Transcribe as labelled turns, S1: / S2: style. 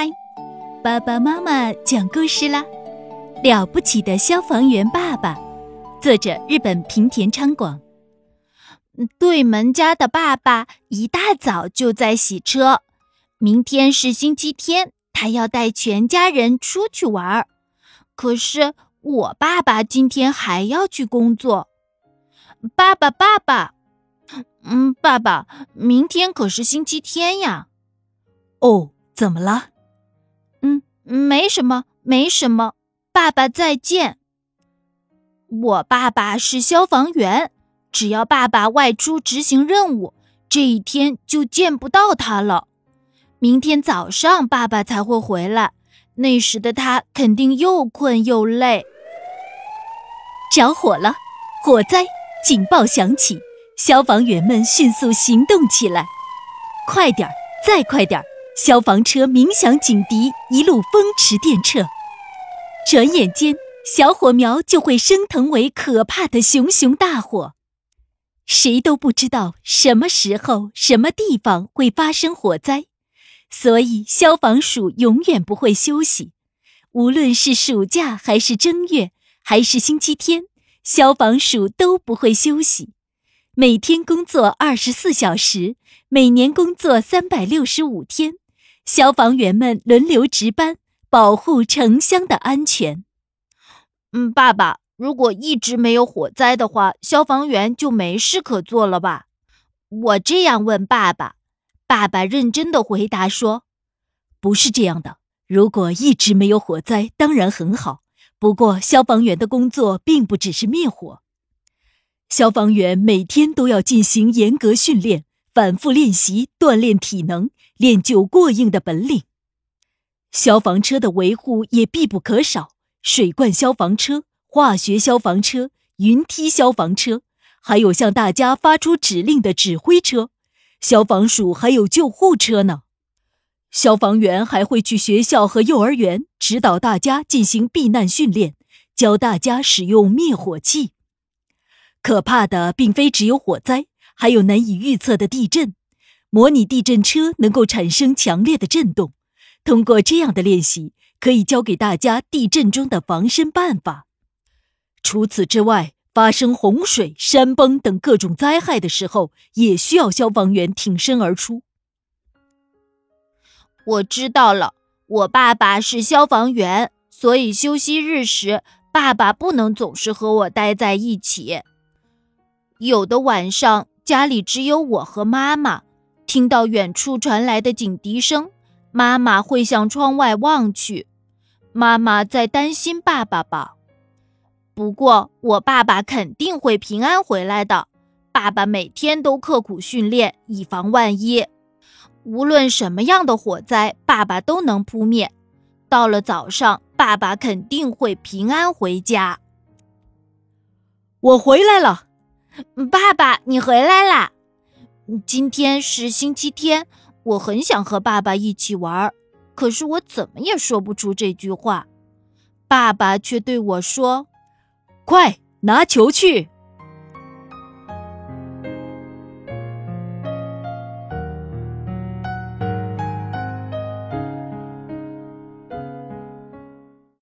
S1: 嗨，爸爸妈妈讲故事啦！了不起的消防员爸爸，作者日本平田昌广。对门家的爸爸一大早就在洗车，明天是星期天，他要带全家人出去玩儿。可是我爸爸今天还要去工作。爸爸，爸爸，嗯，爸爸，明天可是星期天呀。
S2: 哦，怎么了？
S1: 没什么，没什么。爸爸再见。我爸爸是消防员，只要爸爸外出执行任务，这一天就见不到他了。明天早上爸爸才会回来，那时的他肯定又困又累。着火了，火灾！警报响起，消防员们迅速行动起来。快点儿，再快点儿！消防车鸣响警笛，一路风驰电掣。转眼间，小火苗就会升腾为可怕的熊熊大火。谁都不知道什么时候、什么地方会发生火灾，所以消防署永远不会休息。无论是暑假，还是正月，还是星期天，消防署都不会休息。每天工作二十四小时，每年工作三百六十五天。消防员们轮流值班，保护城乡的安全。嗯，爸爸，如果一直没有火灾的话，消防员就没事可做了吧？我这样问爸爸，爸爸认真的回答说：“
S2: 不是这样的。如果一直没有火灾，当然很好。不过，消防员的工作并不只是灭火，消防员每天都要进行严格训练，反复练习，锻炼体能。”练就过硬的本领，消防车的维护也必不可少。水罐消防车、化学消防车、云梯消防车，还有向大家发出指令的指挥车。消防署还有救护车呢。消防员还会去学校和幼儿园指导大家进行避难训练，教大家使用灭火器。可怕的并非只有火灾，还有难以预测的地震。模拟地震车能够产生强烈的震动，通过这样的练习，可以教给大家地震中的防身办法。除此之外，发生洪水、山崩等各种灾害的时候，也需要消防员挺身而出。
S1: 我知道了，我爸爸是消防员，所以休息日时，爸爸不能总是和我待在一起。有的晚上，家里只有我和妈妈。听到远处传来的警笛声，妈妈会向窗外望去。妈妈在担心爸爸吧？不过我爸爸肯定会平安回来的。爸爸每天都刻苦训练，以防万一。无论什么样的火灾，爸爸都能扑灭。到了早上，爸爸肯定会平安回家。
S2: 我回来了，
S1: 爸爸，你回来啦！今天是星期天，我很想和爸爸一起玩，可是我怎么也说不出这句话。爸爸却对我说：“
S2: 快拿球去！”